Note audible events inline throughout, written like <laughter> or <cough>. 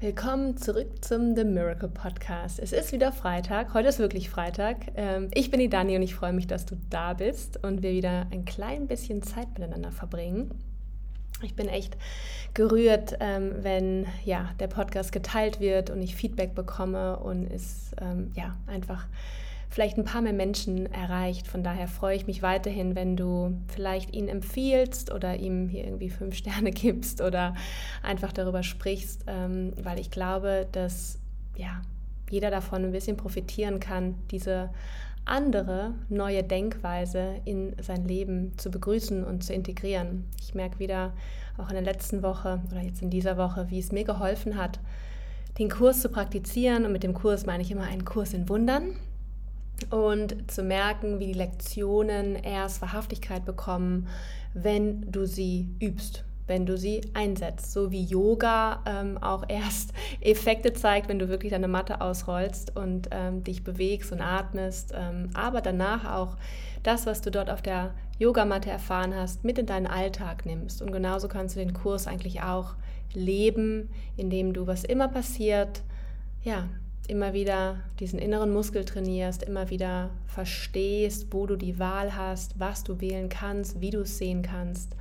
Willkommen zurück zum The Miracle Podcast. Es ist wieder Freitag. Heute ist wirklich Freitag. Ähm, ich bin die Dani und ich freue mich, dass du da bist und wir wieder ein klein bisschen Zeit miteinander verbringen. Ich bin echt gerührt, ähm, wenn ja, der Podcast geteilt wird und ich Feedback bekomme und es ähm, ja, einfach vielleicht ein paar mehr Menschen erreicht. Von daher freue ich mich weiterhin, wenn du vielleicht ihn empfiehlst oder ihm hier irgendwie fünf Sterne <laughs> gibst oder einfach darüber sprichst, ähm, weil ich glaube, dass ja, jeder davon ein bisschen profitieren kann, diese andere neue Denkweise in sein Leben zu begrüßen und zu integrieren. Ich merke wieder auch in der letzten Woche oder jetzt in dieser Woche, wie es mir geholfen hat, den Kurs zu praktizieren. Und mit dem Kurs meine ich immer einen Kurs in Wundern und zu merken, wie die Lektionen erst Wahrhaftigkeit bekommen, wenn du sie übst, wenn du sie einsetzt. So wie Yoga ähm, auch erst <laughs> Effekte zeigt, wenn du wirklich deine Matte ausrollst und ähm, dich bewegst und atmest, ähm, aber danach auch das, was du dort auf der Yogamatte erfahren hast, mit in deinen Alltag nimmst. Und genauso kannst du den Kurs eigentlich auch leben, indem du, was immer passiert, ja, immer wieder diesen inneren Muskel trainierst, immer wieder verstehst, wo du die Wahl hast, was du wählen kannst, wie du es sehen kannst.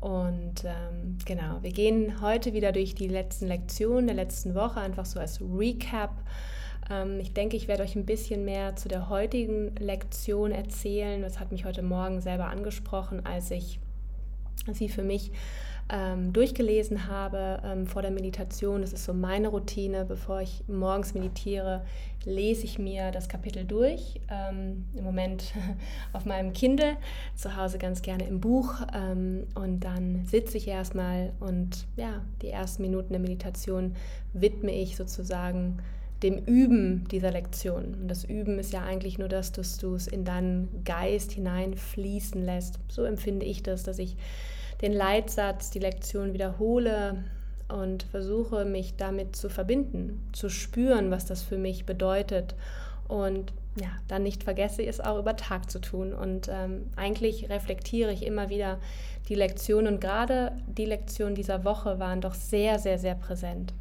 Und ähm, genau, wir gehen heute wieder durch die letzten Lektionen der letzten Woche, einfach so als Recap. Ähm, ich denke, ich werde euch ein bisschen mehr zu der heutigen Lektion erzählen. Das hat mich heute Morgen selber angesprochen, als ich sie für mich ähm, durchgelesen habe ähm, vor der Meditation. Das ist so meine Routine. Bevor ich morgens meditiere, lese ich mir das Kapitel durch. Ähm, Im Moment <laughs> auf meinem Kindle, zu Hause ganz gerne im Buch. Ähm, und dann sitze ich erstmal und ja, die ersten Minuten der Meditation widme ich sozusagen dem Üben dieser Lektion. Und das Üben ist ja eigentlich nur das, dass du es in deinen Geist hineinfließen lässt. So empfinde ich das, dass ich den Leitsatz, die Lektion wiederhole und versuche mich damit zu verbinden, zu spüren, was das für mich bedeutet und ja, dann nicht vergesse, es auch über Tag zu tun. Und ähm, eigentlich reflektiere ich immer wieder die Lektionen und gerade die Lektionen dieser Woche waren doch sehr, sehr, sehr präsent.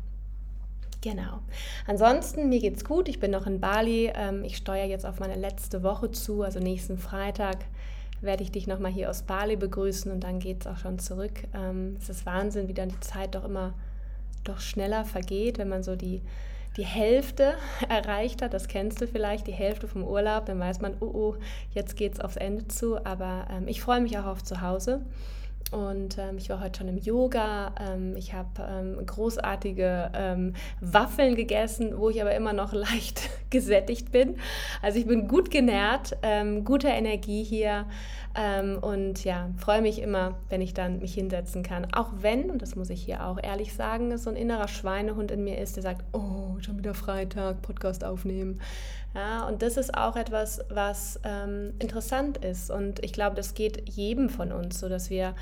Genau. Ansonsten, mir geht's gut. Ich bin noch in Bali. Ähm, ich steuere jetzt auf meine letzte Woche zu, also nächsten Freitag werde ich dich nochmal hier aus Bali begrüßen und dann geht es auch schon zurück. Ähm, es ist Wahnsinn, wie dann die Zeit doch immer doch schneller vergeht, wenn man so die, die Hälfte <laughs> erreicht hat. Das kennst du vielleicht, die Hälfte vom Urlaub. Dann weiß man, oh, oh jetzt geht es aufs Ende zu. Aber ähm, ich freue mich auch auf zu Hause. Und ähm, ich war heute schon im Yoga. Ähm, ich habe ähm, großartige ähm, Waffeln gegessen, wo ich aber immer noch <laughs> leicht gesättigt bin. Also ich bin gut genährt, ähm, gute Energie hier ähm, und ja, freue mich immer, wenn ich dann mich hinsetzen kann. Auch wenn, und das muss ich hier auch ehrlich sagen, so ein innerer Schweinehund in mir ist, der sagt, oh, schon wieder Freitag, Podcast aufnehmen. Ja, und das ist auch etwas, was ähm, interessant ist. Und ich glaube, das geht jedem von uns, so dass wir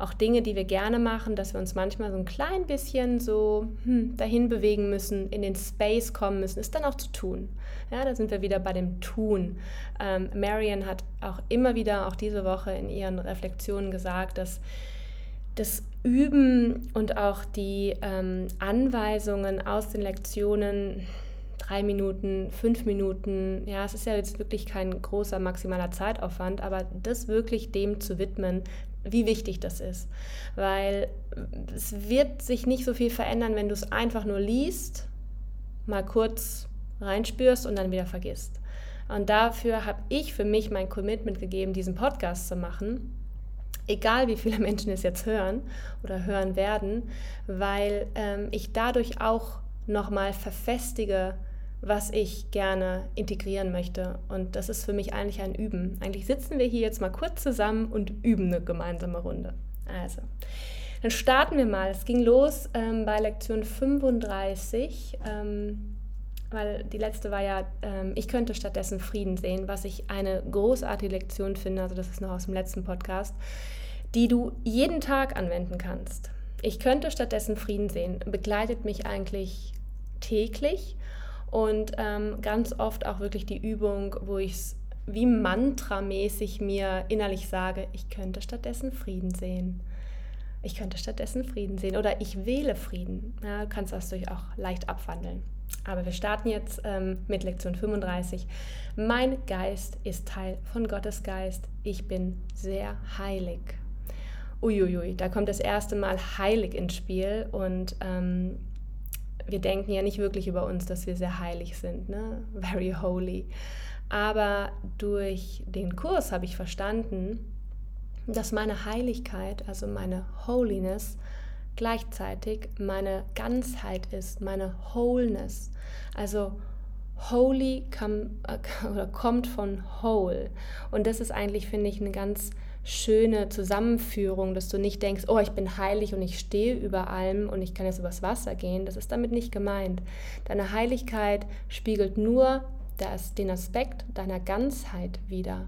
auch Dinge, die wir gerne machen, dass wir uns manchmal so ein klein bisschen so hm, dahin bewegen müssen, in den Space kommen müssen, ist dann auch zu tun. Ja, da sind wir wieder bei dem Tun. Ähm, Marian hat auch immer wieder, auch diese Woche in ihren Reflexionen gesagt, dass das Üben und auch die ähm, Anweisungen aus den Lektionen drei Minuten, fünf Minuten, ja, es ist ja jetzt wirklich kein großer maximaler Zeitaufwand, aber das wirklich dem zu widmen, wie wichtig das ist. Weil es wird sich nicht so viel verändern, wenn du es einfach nur liest, mal kurz reinspürst und dann wieder vergisst. Und dafür habe ich für mich mein Commitment gegeben, diesen Podcast zu machen. Egal wie viele <laughs> Menschen es jetzt hören oder hören werden, weil ähm, ich dadurch auch nochmal verfestige, was ich gerne integrieren möchte. Und das ist für mich eigentlich ein Üben. Eigentlich sitzen wir hier jetzt mal kurz zusammen und üben eine gemeinsame Runde. Also, dann starten wir mal. Es ging los ähm, bei Lektion 35, ähm, weil die letzte war ja, ähm, ich könnte stattdessen Frieden sehen, was ich eine großartige Lektion finde, also das ist noch aus dem letzten Podcast, die du jeden Tag anwenden kannst. Ich könnte stattdessen Frieden sehen, begleitet mich eigentlich täglich und ähm, ganz oft auch wirklich die Übung, wo ich es wie mantramäßig mir innerlich sage, ich könnte stattdessen Frieden sehen. ich könnte stattdessen Frieden sehen oder ich wähle Frieden. Ja, du kannst das durch auch leicht abwandeln. Aber wir starten jetzt ähm, mit Lektion 35. Mein Geist ist Teil von Gottes Geist. Ich bin sehr heilig. Uiuiui, da kommt das erste Mal heilig ins Spiel und ähm, wir denken ja nicht wirklich über uns, dass wir sehr heilig sind, ne? <laughs> Very holy. Aber durch den Kurs habe ich verstanden, dass meine Heiligkeit, also meine Holiness, gleichzeitig meine Ganzheit ist, meine Wholeness. Also holy come, äh, <laughs> kommt von whole. Und das ist eigentlich, finde ich, eine ganz schöne Zusammenführung, dass du nicht denkst, oh, ich bin heilig und ich stehe über allem und ich kann jetzt übers Wasser gehen. Das ist damit nicht gemeint. Deine Heiligkeit spiegelt nur das, den Aspekt deiner Ganzheit wider.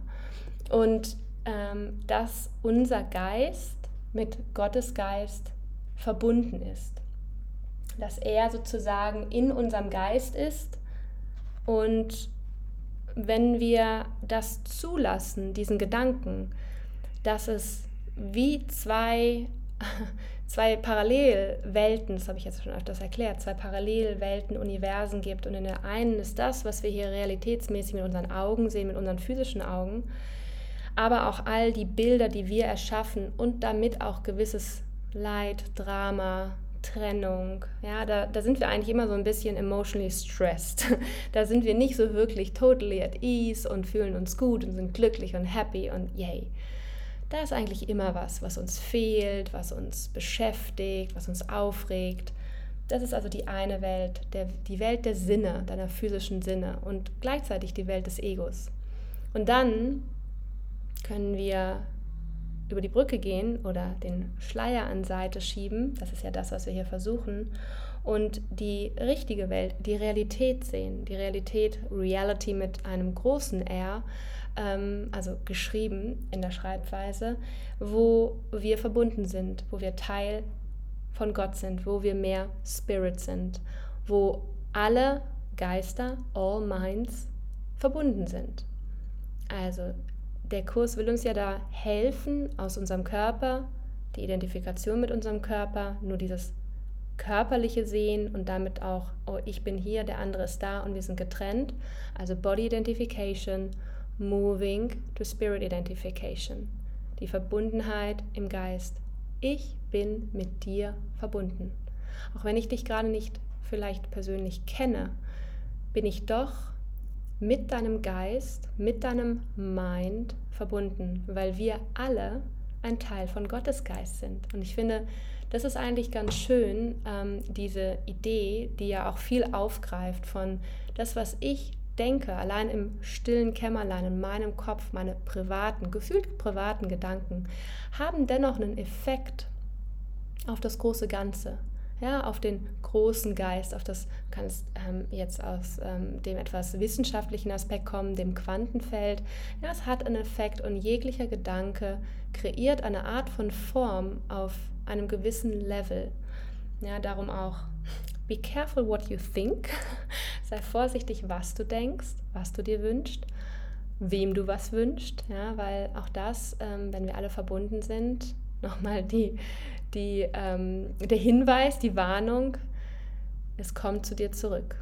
Und ähm, dass unser Geist mit Gottes Geist verbunden ist. Dass er sozusagen in unserem Geist ist und wenn wir das zulassen, diesen Gedanken, dass es wie zwei, <laughs> zwei Parallelwelten, das habe ich jetzt schon öfters erklärt, zwei Parallelwelten, Universen gibt. Und in der einen ist das, was wir hier realitätsmäßig mit unseren Augen sehen, mit unseren physischen Augen, aber auch all die Bilder, die wir erschaffen und damit auch gewisses Leid, Drama, Trennung. Ja, da, da sind wir eigentlich immer so ein bisschen emotionally stressed. <laughs> Da sind wir nicht so wirklich totally at ease und fühlen uns gut und sind glücklich und happy und yay. Da ist eigentlich immer was, was uns fehlt, was uns beschäftigt, was uns aufregt. Das ist also die eine Welt, der, die Welt der Sinne, deiner physischen Sinne und gleichzeitig die Welt des Egos. Und dann können wir über die Brücke gehen oder den Schleier an Seite schieben, das ist ja das, was wir hier versuchen, und die richtige Welt, die Realität sehen, die Realität, Reality mit einem großen R, ähm, also geschrieben in der Schreibweise, wo wir verbunden sind, wo wir Teil von Gott sind, wo wir mehr Spirit sind, wo alle Geister, all Minds verbunden sind. Also der Kurs will uns ja da helfen, aus unserem Körper, die Identifikation mit unserem Körper, nur dieses körperliche Sehen und damit auch, oh, ich bin hier, der andere ist da und wir sind getrennt. Also Body Identification, Moving to Spirit Identification. Die Verbundenheit im Geist. Ich bin mit dir verbunden. Auch wenn ich dich gerade nicht vielleicht persönlich kenne, bin ich doch mit deinem Geist, mit deinem Mind verbunden, weil wir alle ein Teil von Gottes Geist sind. Und ich finde, das ist eigentlich ganz schön, ähm, diese Idee, die ja auch viel aufgreift von das, was ich denke, allein im stillen Kämmerlein in meinem Kopf, meine privaten, gefühlt privaten Gedanken, haben dennoch einen Effekt auf das große Ganze ja, auf den großen Geist, auf das kannst ähm, jetzt aus ähm, dem etwas wissenschaftlichen Aspekt kommen, dem Quantenfeld. Ja, es hat einen Effekt und jeglicher Gedanke kreiert eine Art von Form auf einem gewissen Level. Ja, darum auch, be careful what you think. Sei vorsichtig, was du denkst, was du dir wünschst, wem du was wünschst, ja, weil auch das, ähm, wenn wir alle verbunden sind, <laughs> nochmal die, die, ähm, der Hinweis, die Warnung, es kommt zu dir zurück.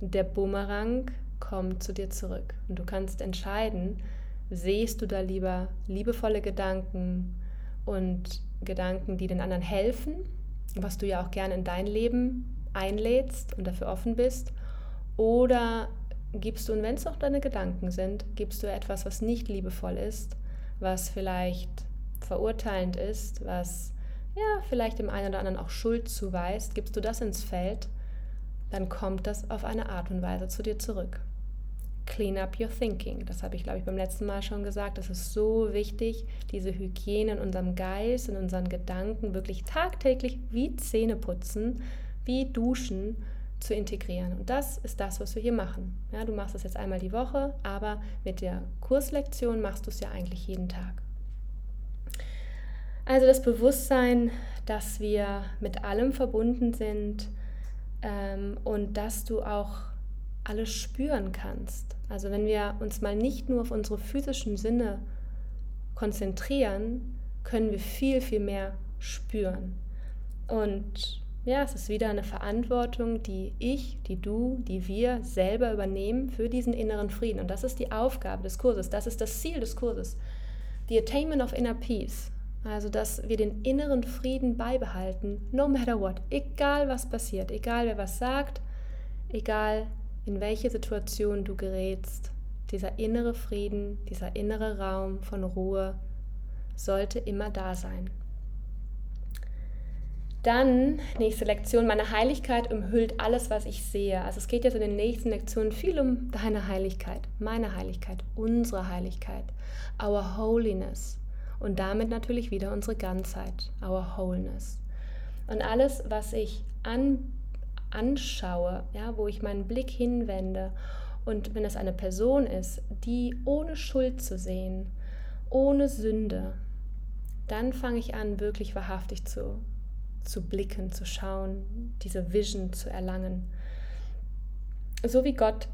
Der Bumerang kommt zu dir zurück. Und du kannst entscheiden, sehst du da lieber liebevolle Gedanken und Gedanken, die den anderen helfen, was du ja auch gerne in dein Leben einlädst und dafür offen bist, oder gibst du, und wenn es auch deine Gedanken sind, gibst du etwas, was nicht liebevoll ist, was vielleicht verurteilend ist, was ja, vielleicht dem einen oder anderen auch Schuld zuweist, gibst du das ins Feld, dann kommt das auf eine Art und Weise zu dir zurück. Clean up your thinking. Das habe ich, glaube ich, beim letzten Mal schon gesagt. Es ist so wichtig, diese Hygiene in unserem Geist, in unseren Gedanken wirklich tagtäglich wie Zähne putzen, wie Duschen zu integrieren. Und das ist das, was wir hier machen. Ja, du machst es jetzt einmal die Woche, aber mit der Kurslektion machst du es ja eigentlich jeden Tag. Also das Bewusstsein, dass wir mit allem verbunden sind ähm, und dass du auch alles spüren kannst. Also wenn wir uns mal nicht nur auf unsere physischen Sinne konzentrieren, können wir viel, viel mehr spüren. Und ja, es ist wieder eine Verantwortung, die ich, die du, die wir selber übernehmen für diesen inneren Frieden. Und das ist die Aufgabe des Kurses, das ist das Ziel des Kurses. The Attainment of Inner Peace. Also, dass wir den inneren Frieden beibehalten, no matter what. Egal was passiert, egal wer was sagt, egal in welche Situation du gerätst, dieser innere Frieden, dieser innere Raum von Ruhe sollte immer da sein. Dann, nächste Lektion, meine Heiligkeit umhüllt alles, was ich sehe. Also es geht jetzt in den nächsten Lektionen viel um deine Heiligkeit, meine Heiligkeit, unsere Heiligkeit, our holiness und damit natürlich wieder unsere Ganzheit, our wholeness. Und alles, was ich an, anschaue, ja, wo ich meinen Blick hinwende und wenn es eine Person ist, die ohne Schuld zu sehen, ohne Sünde, dann fange ich an, wirklich wahrhaftig zu zu blicken, zu schauen, diese Vision zu erlangen. So wie Gott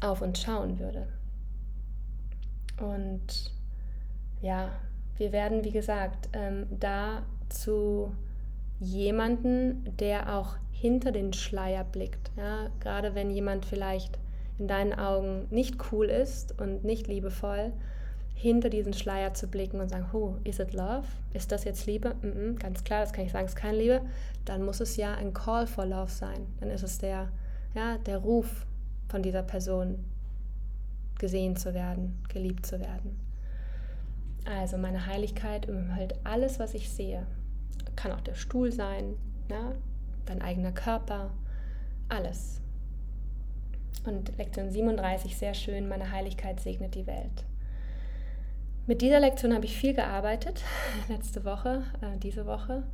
auf uns schauen würde. Und ja, wir werden, wie gesagt, ähm, da zu jemanden, der auch hinter den Schleier blickt. Ja? Gerade wenn jemand vielleicht in deinen Augen nicht cool ist und nicht liebevoll, hinter diesen Schleier zu blicken und sagen, oh, is it love? Ist das jetzt Liebe? Mm -mm, ganz klar, das kann ich sagen, es ist keine Liebe. Dann muss es ja ein Call for Love sein. Dann ist es der, ja, der Ruf von dieser Person, gesehen zu werden, geliebt zu werden. Also meine Heiligkeit umhüllt alles, was ich sehe. Kann auch der Stuhl sein, ja, dein eigener Körper, alles. Und Lektion 37, sehr schön, meine Heiligkeit segnet die Welt. Mit dieser Lektion habe ich viel gearbeitet, <laughs> letzte Woche, äh, diese Woche.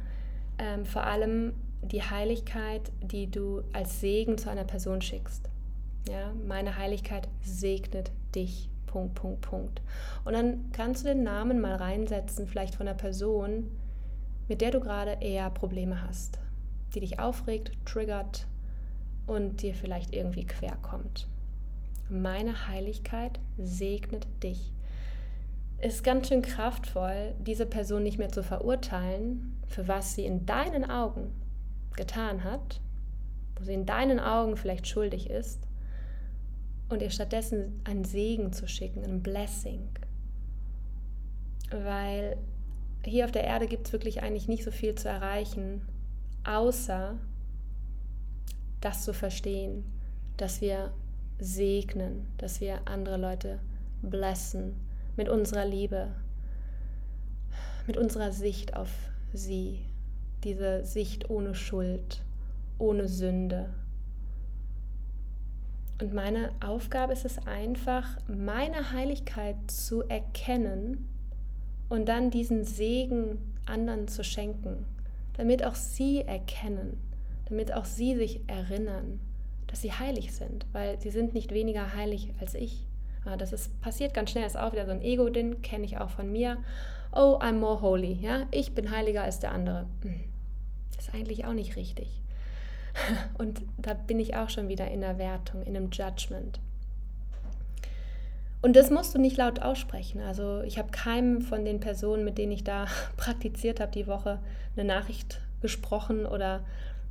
Ähm, vor allem die Heiligkeit, die du als Segen zu einer Person schickst. Ja, meine Heiligkeit segnet dich. Punkt, Punkt, Punkt. Und dann kannst du den Namen mal reinsetzen, vielleicht von einer Person, mit der du gerade eher Probleme hast, die dich aufregt, triggert und dir vielleicht irgendwie quer kommt. Meine Heiligkeit segnet dich ist ganz schön kraftvoll, diese Person nicht mehr zu verurteilen, für was sie in deinen Augen getan hat, wo sie in deinen Augen vielleicht schuldig ist, und ihr stattdessen einen Segen zu schicken, ein Blessing. Weil hier auf der Erde gibt es wirklich eigentlich nicht so viel zu erreichen, außer das zu verstehen, dass wir segnen, dass wir andere Leute blessen, mit unserer Liebe, mit unserer Sicht auf sie, diese Sicht ohne Schuld, ohne Sünde. Und meine Aufgabe ist es einfach, meine Heiligkeit zu erkennen und dann diesen Segen anderen zu schenken, damit auch sie erkennen, damit auch sie sich erinnern, dass sie heilig sind, weil sie sind nicht weniger heilig als ich. Ah, das ist, passiert ganz schnell, ist auch wieder so ein Ego, den kenne ich auch von mir. Oh, I'm more holy. Ja? Ich bin heiliger als der andere. Hm, das ist eigentlich auch nicht richtig. <laughs> Und da bin ich auch schon wieder in der Wertung, in einem Judgment. Und das musst du nicht laut aussprechen. Also ich habe keinem von den Personen, mit denen ich da <laughs> praktiziert habe, die Woche eine Nachricht gesprochen oder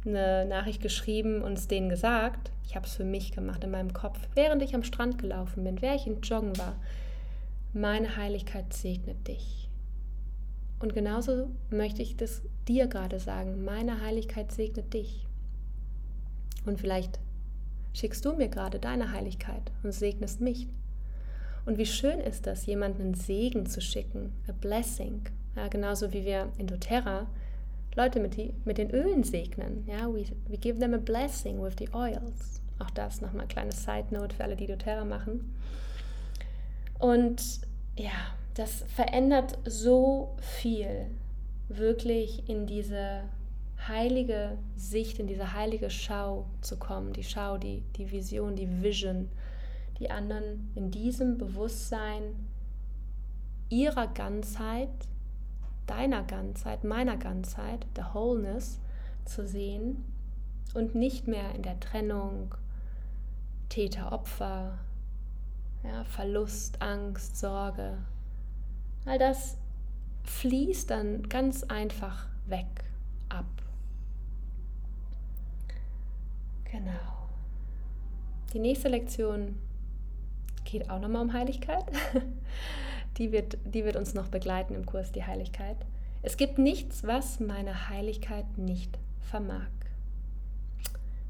eine Nachricht geschrieben und es denen gesagt. Ich habe es für mich gemacht in meinem Kopf, während ich am Strand gelaufen bin, während ich in Joggen war. Meine Heiligkeit segnet dich. Und genauso möchte ich das dir gerade sagen. Meine Heiligkeit segnet dich. Und vielleicht schickst du mir gerade deine Heiligkeit und segnest mich. Und wie schön ist das, jemanden einen Segen zu schicken, a blessing. Ja, genauso wie wir in doTERRA Leute mit, die, mit den Ölen segnen. Ja, we, we give them a blessing with the oils. Auch das nochmal ein kleines Side Note für alle, die doTERRA machen. Und ja, das verändert so viel, wirklich in diese heilige Sicht, in diese heilige Schau zu kommen. Die Schau, die, die Vision, die Vision, die anderen in diesem Bewusstsein ihrer Ganzheit deiner Ganzheit, meiner Ganzheit, der Wholeness zu sehen und nicht mehr in der Trennung, Täter, Opfer, ja, Verlust, Angst, Sorge. All das fließt dann ganz einfach weg, ab. Genau. Die nächste Lektion geht auch nochmal um Heiligkeit. <laughs> Die wird, die wird uns noch begleiten im Kurs Die Heiligkeit. Es gibt nichts, was meine Heiligkeit nicht vermag.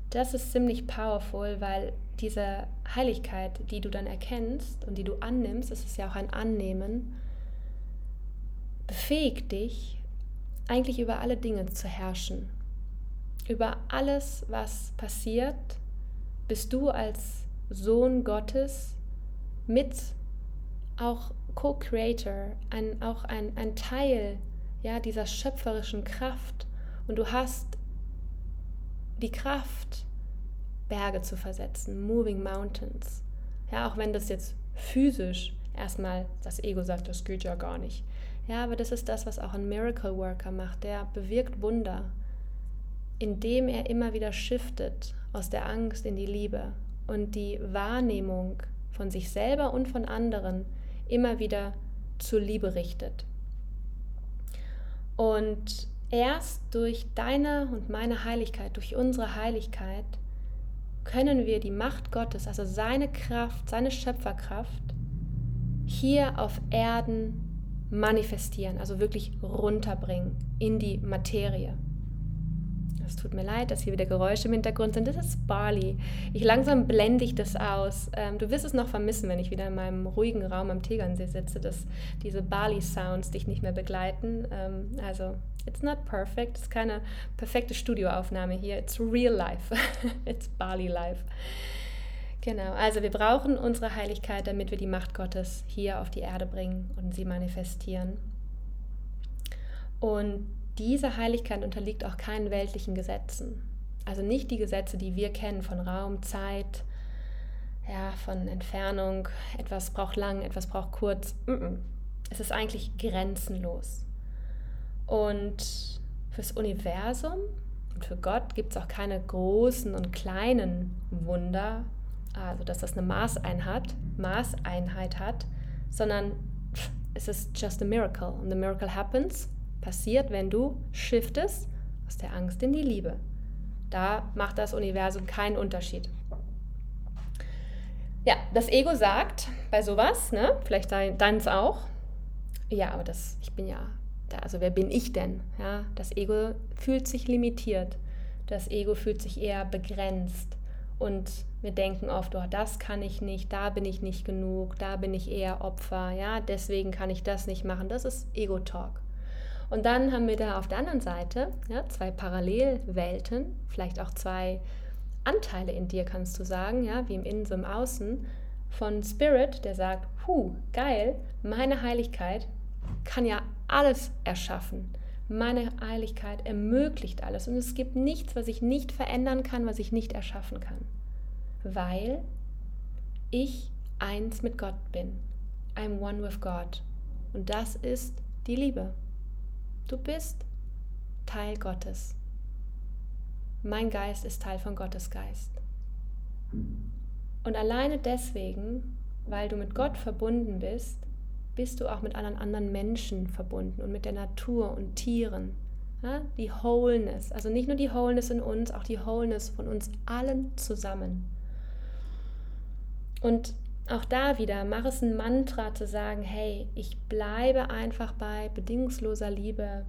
Das ist ziemlich powerful, weil diese Heiligkeit, die du dann erkennst und die du annimmst, es ist ja auch ein Annehmen, befähigt dich, eigentlich über alle Dinge zu herrschen. Über alles, was passiert, bist du als Sohn Gottes mit auch Co-Creator, ein, auch ein, ein Teil ja, dieser schöpferischen Kraft. Und du hast die Kraft, Berge zu versetzen, Moving Mountains. Ja, auch wenn das jetzt physisch erstmal das Ego sagt, das geht ja gar nicht. Ja, aber das ist das, was auch ein Miracle Worker macht. Der bewirkt Wunder, indem er immer wieder shiftet aus der Angst in die Liebe und die Wahrnehmung von sich selber und von anderen immer wieder zur Liebe richtet. Und erst durch deine und meine Heiligkeit, durch unsere Heiligkeit, können wir die Macht Gottes, also seine Kraft, seine Schöpferkraft, hier auf Erden manifestieren, also wirklich runterbringen in die Materie. Es tut mir leid, dass hier wieder Geräusche im Hintergrund sind. Das ist Bali. Ich langsam blende ich das aus. Ähm, du wirst es noch vermissen, wenn ich wieder in meinem ruhigen Raum am Tegernsee sitze, dass diese Bali-Sounds dich nicht mehr begleiten. Ähm, also, it's not perfect. Es ist keine perfekte Studioaufnahme hier. It's real life. <laughs> it's Bali life. Genau, also wir brauchen unsere Heiligkeit, damit wir die Macht Gottes hier auf die Erde bringen und sie manifestieren. Und diese Heiligkeit unterliegt auch keinen weltlichen Gesetzen. Also nicht die Gesetze, die wir kennen von Raum, Zeit, ja, von Entfernung, etwas braucht lang, etwas braucht kurz. Es ist eigentlich grenzenlos. Und fürs Universum und für Gott gibt es auch keine großen und kleinen Wunder, also dass das eine Maßeinheit, Maßeinheit hat, sondern es ist just a miracle. And the miracle happens, passiert, wenn du shiftest aus der Angst in die Liebe. Da macht das Universum keinen Unterschied. Ja, das Ego sagt bei sowas, ne, vielleicht deins auch, ja, aber das, ich bin ja, also wer bin ich denn? Ja, das Ego fühlt sich limitiert. Das Ego fühlt sich eher begrenzt. Und wir denken oft, oh, das kann ich nicht, da bin ich nicht genug, da bin ich eher Opfer, ja, deswegen kann ich das nicht machen. Das ist Ego-Talk. Und dann haben wir da auf der anderen Seite ja, zwei Parallelwelten, vielleicht auch zwei Anteile in dir, kannst du sagen, ja, wie im Innen so im Außen, von Spirit, der sagt, hu, geil, meine Heiligkeit kann ja alles erschaffen. Meine Heiligkeit ermöglicht alles und es gibt nichts, was ich nicht verändern kann, was ich nicht erschaffen kann, weil ich eins mit Gott bin. I'm one with God. Und das ist die Liebe. Du bist Teil Gottes. Mein Geist ist Teil von Gottes Geist. Und alleine deswegen, weil du mit Gott verbunden bist, bist du auch mit allen anderen Menschen verbunden und mit der Natur und Tieren. Die Wholeness, also nicht nur die Wholeness in uns, auch die Wholeness von uns allen zusammen. Und auch da wieder, mach es ein Mantra zu sagen, hey, ich bleibe einfach bei bedingungsloser Liebe.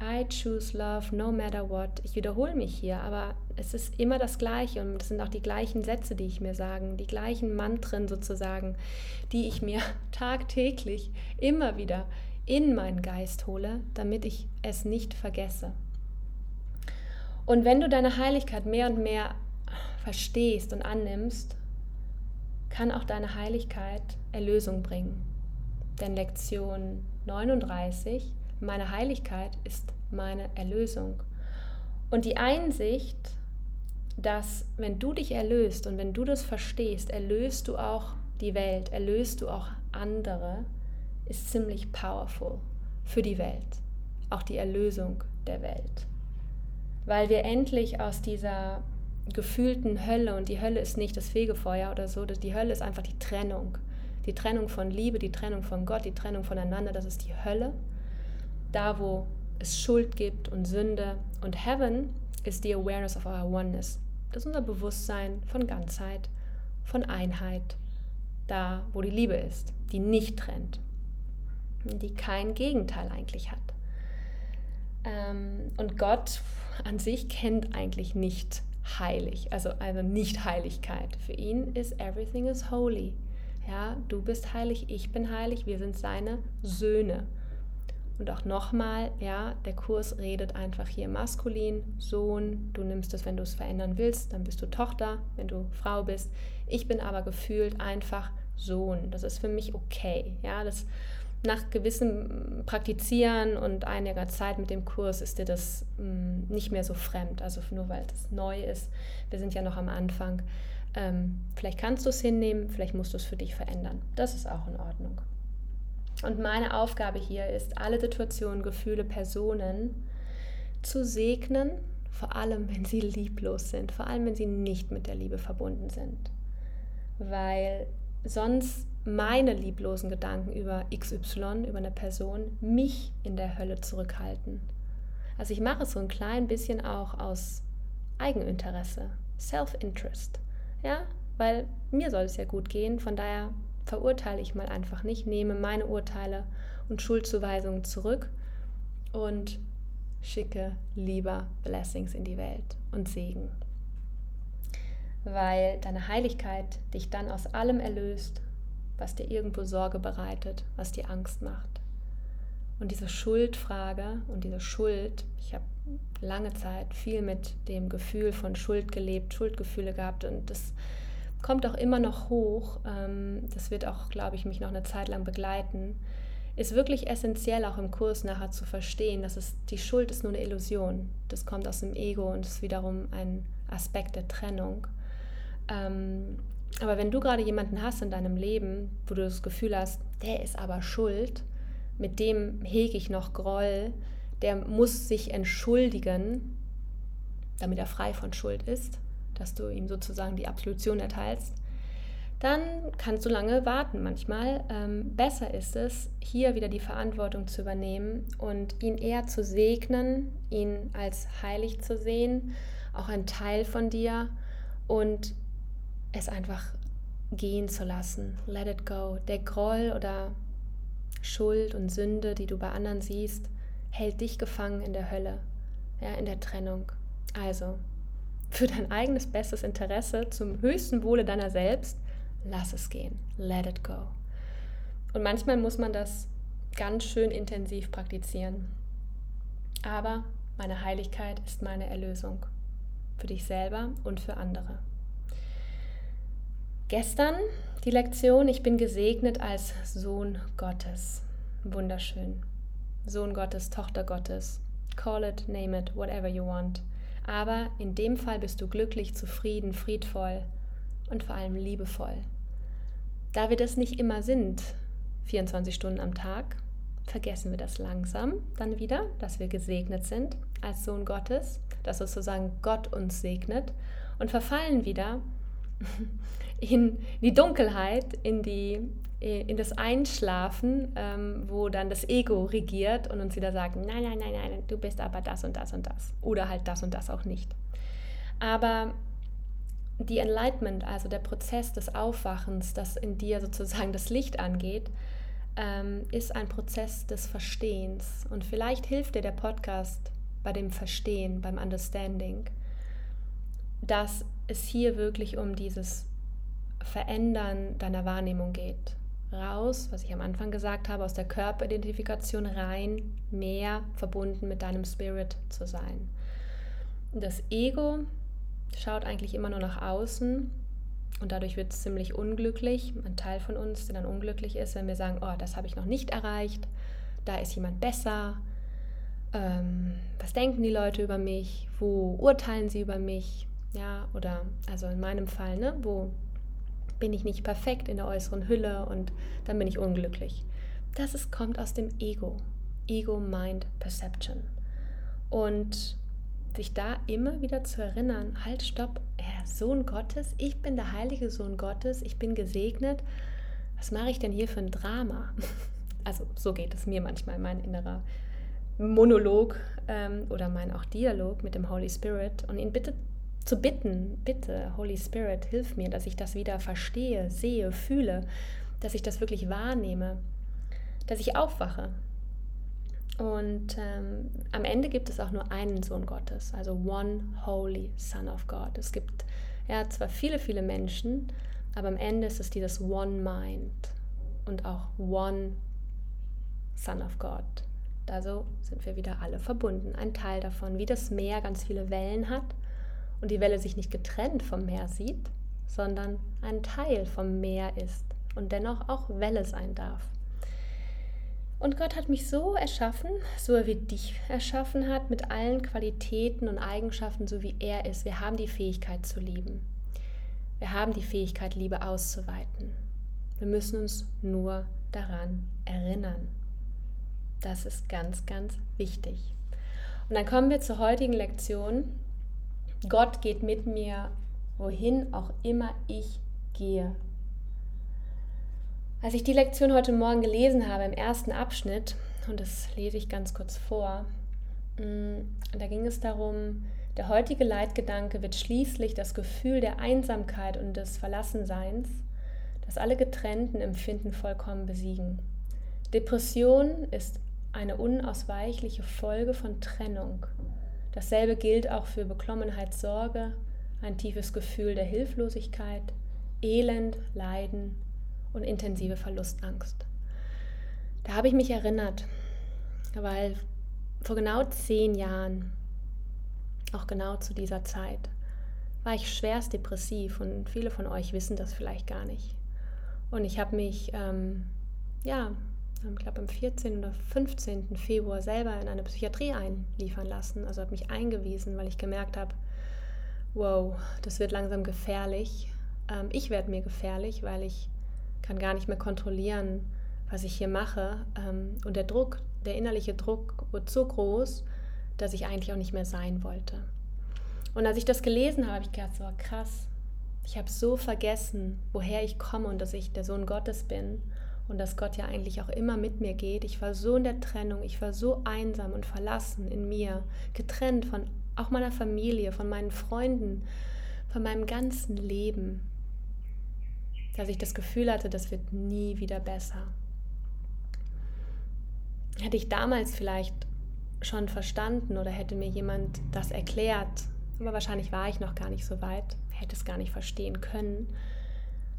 I choose love no matter what. Ich wiederhole mich hier, aber es ist immer das Gleiche und es sind auch die gleichen Sätze, die ich mir sagen, die gleichen Mantren sozusagen, die ich mir <laughs> tagtäglich immer wieder in meinen Geist hole, damit ich es nicht vergesse. Und wenn du deine Heiligkeit mehr und mehr verstehst und annimmst, kann auch deine Heiligkeit Erlösung bringen. Denn Lektion 39, meine Heiligkeit ist meine Erlösung. Und die Einsicht, dass wenn du dich erlöst und wenn du das verstehst, erlöst du auch die Welt, erlöst du auch andere, ist ziemlich powerful für die Welt, auch die Erlösung der Welt. Weil wir endlich aus dieser gefühlten Hölle, und die Hölle ist nicht das Fegefeuer oder so, die Hölle ist einfach die Trennung. Die Trennung von Liebe, die Trennung von Gott, die Trennung voneinander, das ist die Hölle. Da, wo es Schuld gibt und Sünde. Und Heaven ist die Awareness of our Oneness. Das ist unser Bewusstsein von Ganzheit, von Einheit, da wo die Liebe ist, die nicht trennt, die kein Gegenteil eigentlich hat. Ähm, und Gott an sich kennt eigentlich nicht heilig, also eine Nicht-Heiligkeit. Für ihn ist everything is holy. Ja, du bist heilig, ich bin heilig, wir sind seine Söhne. Und auch nochmal, ja, der Kurs redet einfach hier maskulin, Sohn, du nimmst es, wenn du es verändern willst, dann bist du Tochter, wenn du Frau bist. Ich bin aber gefühlt einfach Sohn. Das ist für mich okay. Ja, das nach gewissem Praktizieren und einiger Zeit mit dem Kurs ist dir das mh, mm, nicht mehr so fremd. Also nur weil es neu ist. Wir sind ja noch am Anfang. Ähm, vielleicht kannst du es hinnehmen, vielleicht musst du es für dich verändern. Das ist auch in Ordnung. Und meine Aufgabe hier ist, alle Situationen, Gefühle, Personen zu segnen, vor allem wenn sie lieblos sind, vor allem wenn sie nicht mit der Liebe verbunden sind. Weil sonst meine lieblosen Gedanken über XY, über eine Person, mich in der Hölle zurückhalten. Also ich mache es so ein klein bisschen auch aus Eigeninteresse, Self-Interest. Ja, weil mir soll es ja gut gehen, von daher verurteile ich mal einfach nicht, nehme meine Urteile und Schuldzuweisungen zurück und schicke lieber Blessings in die Welt und Segen. Weil deine Heiligkeit dich dann aus allem erlöst, was dir irgendwo Sorge bereitet, was dir Angst macht. Und diese Schuldfrage und diese Schuld, ich habe lange Zeit viel mit dem Gefühl von Schuld gelebt, Schuldgefühle gehabt und das kommt auch immer noch hoch. Ähm, das wird auch, glaube ich, mich noch eine Zeit lang begleiten. Ist wirklich essentiell auch im Kurs nachher zu verstehen, dass es die Schuld ist nur eine Illusion. Das kommt aus dem Ego und ist wiederum ein Aspekt der Trennung. Aber wenn du gerade jemanden hast in deinem Leben, wo du das Gefühl hast, der ist aber schuld, mit dem hege ich noch Groll, der muss sich entschuldigen, damit er frei von Schuld ist, dass du ihm sozusagen die Absolution erteilst, dann kannst du lange warten. Manchmal ähm, besser ist es, hier wieder die Verantwortung zu übernehmen und ihn eher zu segnen, ihn als heilig zu sehen, auch ein Teil von dir und es einfach gehen zu lassen. Let it go. Der Groll oder Schuld und Sünde, die du bei anderen siehst, hält dich gefangen in der Hölle, ja, in der Trennung. Also, für dein eigenes bestes Interesse, zum höchsten Wohle deiner selbst, lass es gehen. Let it go. Und manchmal muss man das ganz schön intensiv praktizieren. Aber meine Heiligkeit ist meine Erlösung. Für dich selber und für andere. Gestern die Lektion, ich bin gesegnet als Sohn Gottes. Wunderschön. Sohn Gottes, Tochter Gottes. Call it, name it, whatever you want. Aber in dem Fall bist du glücklich, zufrieden, friedvoll und vor allem liebevoll. Da wir das nicht immer sind, 24 Stunden am Tag, vergessen wir das langsam dann wieder, dass wir gesegnet sind als Sohn Gottes, dass sozusagen Gott uns segnet und verfallen wieder in die Dunkelheit, in, die, in das Einschlafen, ähm, wo dann das Ego regiert und uns wieder sagt, nein, nein, nein, nein, du bist aber das und das und das. Oder halt das und das auch nicht. Aber die Enlightenment, also der Prozess des Aufwachens, das in dir sozusagen das Licht angeht, ähm, ist ein Prozess des Verstehens. Und vielleicht hilft dir der Podcast bei dem Verstehen, beim Understanding, dass es hier wirklich um dieses Verändern deiner Wahrnehmung geht. Raus, was ich am Anfang gesagt habe, aus der Körperidentifikation rein, mehr verbunden mit deinem Spirit zu sein. Das Ego schaut eigentlich immer nur nach außen und dadurch wird es ziemlich unglücklich. Ein Teil von uns, der dann unglücklich ist, wenn wir sagen, oh, das habe ich noch nicht erreicht, da ist jemand besser. Ähm, was denken die Leute über mich? Wo urteilen sie über mich? Ja, oder also in meinem Fall, ne, wo bin ich nicht perfekt in der äußeren Hülle und dann bin ich unglücklich. Das ist, kommt aus dem Ego. Ego, Mind, Perception. Und sich da immer wieder zu erinnern, halt, stopp, Herr Sohn Gottes, ich bin der heilige Sohn Gottes, ich bin gesegnet. Was mache ich denn hier für ein Drama? <laughs> Also so geht es mir manchmal, mein innerer Monolog ähm, oder mein auch Dialog mit dem Holy Spirit und ihn bitte zu bitten, bitte, Holy Spirit, hilf mir, dass ich das wieder verstehe, sehe, fühle, dass ich das wirklich wahrnehme, dass ich aufwache. Und ähm, am Ende gibt es auch nur einen Sohn Gottes, also One Holy Son of God. Es gibt ja zwar viele, viele Menschen, aber am Ende ist es dieses One Mind und auch One Son of God. Also sind wir wieder alle verbunden. Ein Teil davon, wie das Meer ganz viele Wellen hat und die Welle sich nicht getrennt vom Meer sieht, sondern ein Teil vom Meer ist und dennoch auch Welle sein darf. Und Gott hat mich so erschaffen, so er wie dich erschaffen hat, mit allen Qualitäten und Eigenschaften, so wie er ist. Wir haben die Fähigkeit zu lieben. Wir haben die Fähigkeit, Liebe auszuweiten. Wir müssen uns nur daran erinnern. Das ist ganz, ganz wichtig. Und dann kommen wir zur heutigen Lektion. Gott geht mit mir, wohin auch immer ich gehe. Als ich die Lektion heute Morgen gelesen habe, im ersten Abschnitt, und das lese ich ganz kurz vor, mm, da ging es darum, der heutige Leitgedanke wird schließlich das Gefühl der Einsamkeit und des Verlassenseins, das alle getrennten Empfinden vollkommen besiegen. Depression ist eine unausweichliche Folge von Trennung Dasselbe gilt auch für Beklommenheit, Sorge, ein tiefes Gefühl der Hilflosigkeit, Elend, Leiden und intensive Verlustangst. Da habe ich mich erinnert, weil vor genau zehn Jahren, auch genau zu dieser Zeit, war ich schwerst depressiv und viele von euch wissen das vielleicht gar nicht. Und ich habe mich, ähm, ja, ich glaube am 14. oder 15. Februar selber in eine Psychiatrie einliefern lassen. Also habe mich eingewiesen, weil ich gemerkt habe, wow, das wird langsam gefährlich. Ähm, ich werde mir gefährlich, weil ich kann gar nicht mehr kontrollieren, was ich hier mache. Ähm, und der Druck, der innerliche Druck wird so groß, dass ich eigentlich auch nicht mehr sein wollte. Und als ich das gelesen habe, habe ich gedacht, so krass, ich habe so vergessen, woher ich komme und dass ich der Sohn Gottes bin und dass Gott ja eigentlich auch immer mit mir geht. Ich war so in der Trennung, ich war so einsam und verlassen in mir, getrennt von auch meiner Familie, von meinen Freunden, von meinem ganzen Leben, dass ich das Gefühl hatte, das wird nie wieder besser. Hätte ich damals vielleicht schon verstanden oder hätte mir jemand das erklärt, aber wahrscheinlich war ich noch gar nicht so weit, hätte es gar nicht verstehen können,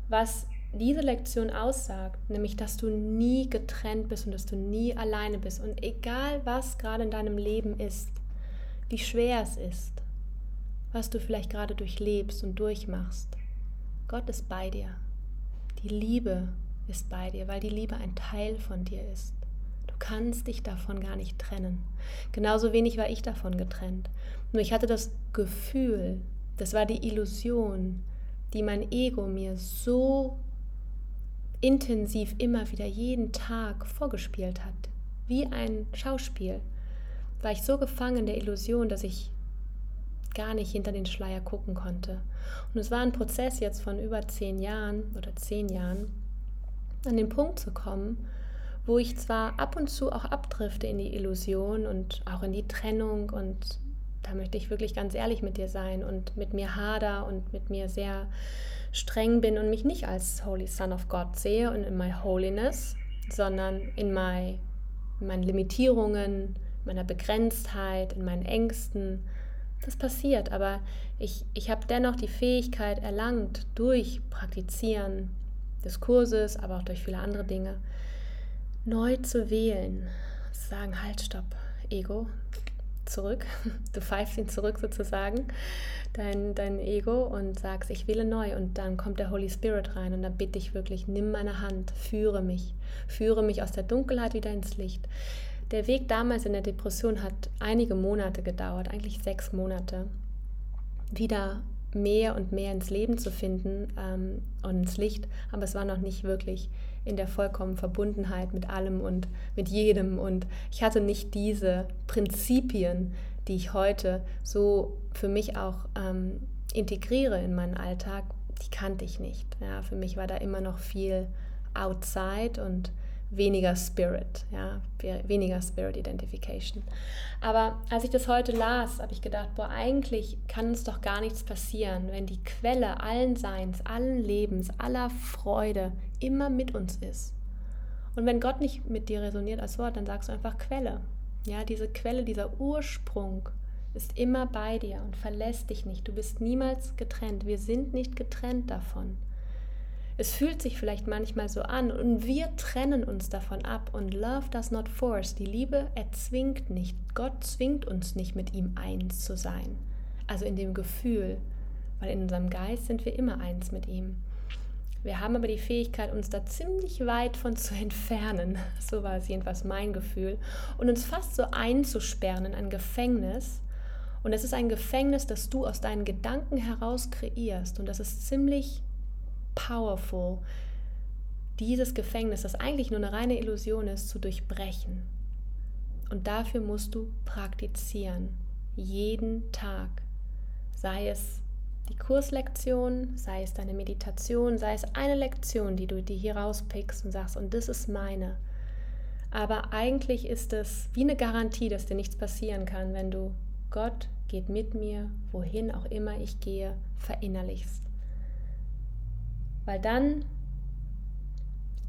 was diese Lektion aussagt, nämlich dass du nie getrennt bist und dass du nie alleine bist. Und egal was gerade in deinem Leben ist, wie schwer es ist, was du vielleicht gerade durchlebst und durchmachst, Gott ist bei dir. Die Liebe ist bei dir, weil die Liebe ein Teil von dir ist. Du kannst dich davon gar nicht trennen. Genauso wenig war ich davon getrennt. Nur ich hatte das Gefühl, das war die Illusion, die mein Ego mir so intensiv immer wieder jeden Tag vorgespielt hat, wie ein Schauspiel, war ich so gefangen in der Illusion, dass ich gar nicht hinter den Schleier gucken konnte. Und es war ein Prozess jetzt von über zehn Jahren oder zehn Jahren, an den Punkt zu kommen, wo ich zwar ab und zu auch abdrifte in die Illusion und auch in die Trennung und da möchte ich wirklich ganz ehrlich mit dir sein und mit mir hader und mit mir sehr streng bin und mich nicht als Holy Son of God sehe und in my Holiness, sondern in, my, in meinen Limitierungen, meiner Begrenztheit, in meinen Ängsten. Das passiert, aber ich, ich habe dennoch die Fähigkeit erlangt, durch Praktizieren des Kurses, aber auch durch viele andere Dinge, neu zu wählen, zu sagen, halt, stopp, Ego, zurück, <laughs> du pfeifst ihn zurück sozusagen, dein, dein Ego und sagst, ich wähle neu. Und dann kommt der Holy Spirit rein und dann bitte ich wirklich, nimm meine Hand, führe mich, führe mich aus der Dunkelheit wieder ins Licht. Der Weg damals in der Depression hat einige Monate gedauert, eigentlich sechs Monate, wieder mehr und mehr ins Leben zu finden ähm, und ins Licht, aber es war noch nicht wirklich in der vollkommenen Verbundenheit mit allem und mit jedem. Und ich hatte nicht diese Prinzipien, die ich heute so für mich auch ähm, integriere in meinen Alltag, die kannte ich nicht. Ja, für mich war da immer noch viel outside und weniger Spirit, ja, weniger Spirit Identification. Aber als ich das heute las, habe ich gedacht, boah, eigentlich kann uns doch gar nichts passieren, wenn die Quelle allen Seins, allen Lebens, aller Freude immer mit uns ist. Und wenn Gott nicht mit dir resoniert als Wort, dann sagst du einfach Quelle. Ja, diese Quelle, dieser Ursprung ist immer bei dir und verlässt dich nicht. Du bist niemals getrennt. Wir sind nicht getrennt davon. Es fühlt sich vielleicht manchmal so an und wir trennen uns davon ab und Love does not force. Die Liebe erzwingt nicht. Gott zwingt uns nicht mit ihm eins zu sein. Also in dem Gefühl, weil in unserem Geist sind wir immer eins mit ihm. Wir haben aber die Fähigkeit, uns da ziemlich weit von zu entfernen, <laughs> so war es jedenfalls mein Gefühl, und uns fast so einzusperren in ein Gefängnis. Und es ist ein Gefängnis, das du aus deinen Gedanken heraus kreierst. Und das ist ziemlich powerful, dieses Gefängnis, das eigentlich nur eine reine Illusion ist, zu durchbrechen. Und dafür musst du praktizieren, jeden Tag. Sei es die Kurslektion, sei es deine Meditation, sei es eine Lektion, die du dir hier rauspickst und sagst, und das ist meine. Aber eigentlich ist es wie eine Garantie, dass dir nichts passieren kann, wenn du Gott geht mit mir, wohin auch immer ich gehe, verinnerlichst. Weil dann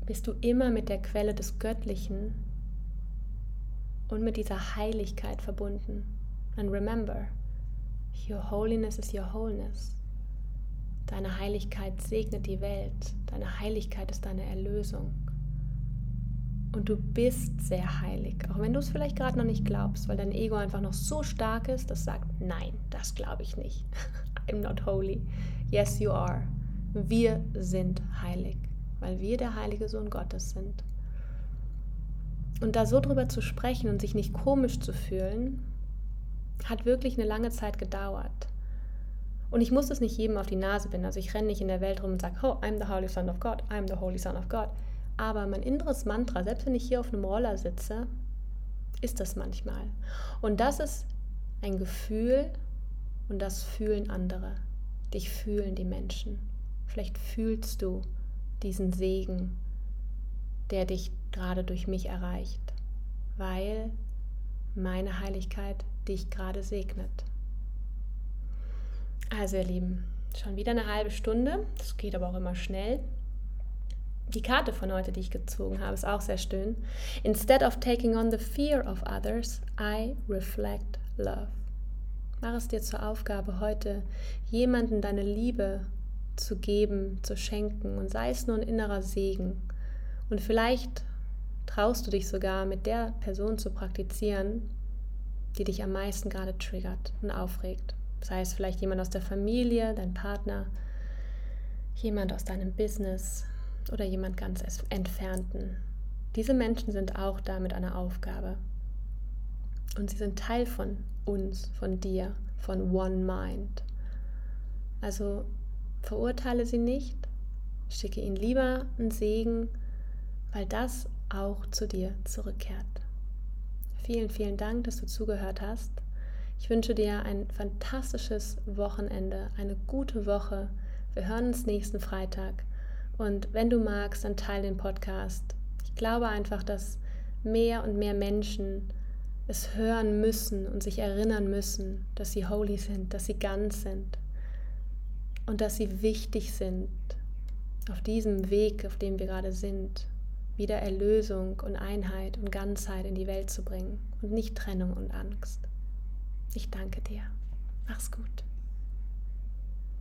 bist du immer mit der Quelle des Göttlichen und mit dieser Heiligkeit verbunden. And remember, your holiness is your wholeness. Deine Heiligkeit segnet die Welt. Deine Heiligkeit ist deine Erlösung. Und du bist sehr heilig, auch wenn du es vielleicht gerade noch nicht glaubst, weil dein Ego einfach noch so stark ist, das sagt, nein, das glaube ich nicht. <laughs> I'm not holy. Yes, you are. Wir sind heilig, weil wir der heilige Sohn Gottes sind. Und da so drüber zu sprechen und sich nicht komisch zu fühlen, hat wirklich eine lange Zeit gedauert. Und ich muss es nicht jedem auf die Nase binden. Also ich renne nicht in der Welt rum und sage, oh, I'm the Holy Son of God, I'm the Holy Son of God. Aber mein inneres Mantra, selbst wenn ich hier auf einem Roller sitze, ist das manchmal. Und das ist ein Gefühl und das fühlen andere. Dich fühlen die Menschen. Vielleicht fühlst du diesen Segen, der dich gerade durch mich erreicht, weil meine Heiligkeit dich gerade segnet. Also ihr Lieben, schon wieder eine halbe Stunde, das geht aber auch immer schnell. Die Karte von heute, die ich gezogen habe, ist auch sehr schön. Instead of taking on the fear of others, I reflect love. Mach es dir zur Aufgabe, heute jemanden deine Liebe zu geben, zu schenken und sei es nur ein innerer Segen. Und vielleicht traust du dich sogar mit der Person zu praktizieren, die dich am meisten gerade triggert und aufregt. Sei es vielleicht jemand aus der Familie, dein Partner, jemand aus deinem Business oder jemand ganz entfernten. Diese Menschen sind auch da mit einer Aufgabe. Und sie sind Teil von uns, von dir, von One Mind. Also Verurteile sie nicht, schicke ihnen lieber einen Segen, weil das auch zu dir zurückkehrt. Vielen, vielen Dank, dass du zugehört hast. Ich wünsche dir ein fantastisches Wochenende, eine gute Woche. Wir hören uns nächsten Freitag. Und wenn du magst, dann teile den Podcast. Ich glaube einfach, dass mehr und mehr Menschen es hören müssen und sich erinnern müssen, dass sie holy sind, dass sie ganz sind und dass sie wichtig sind auf diesem Weg, auf dem wir gerade sind, wieder Erlösung und Einheit und Ganzheit in die Welt zu bringen und nicht Trennung und Angst. Ich danke dir. Mach's gut.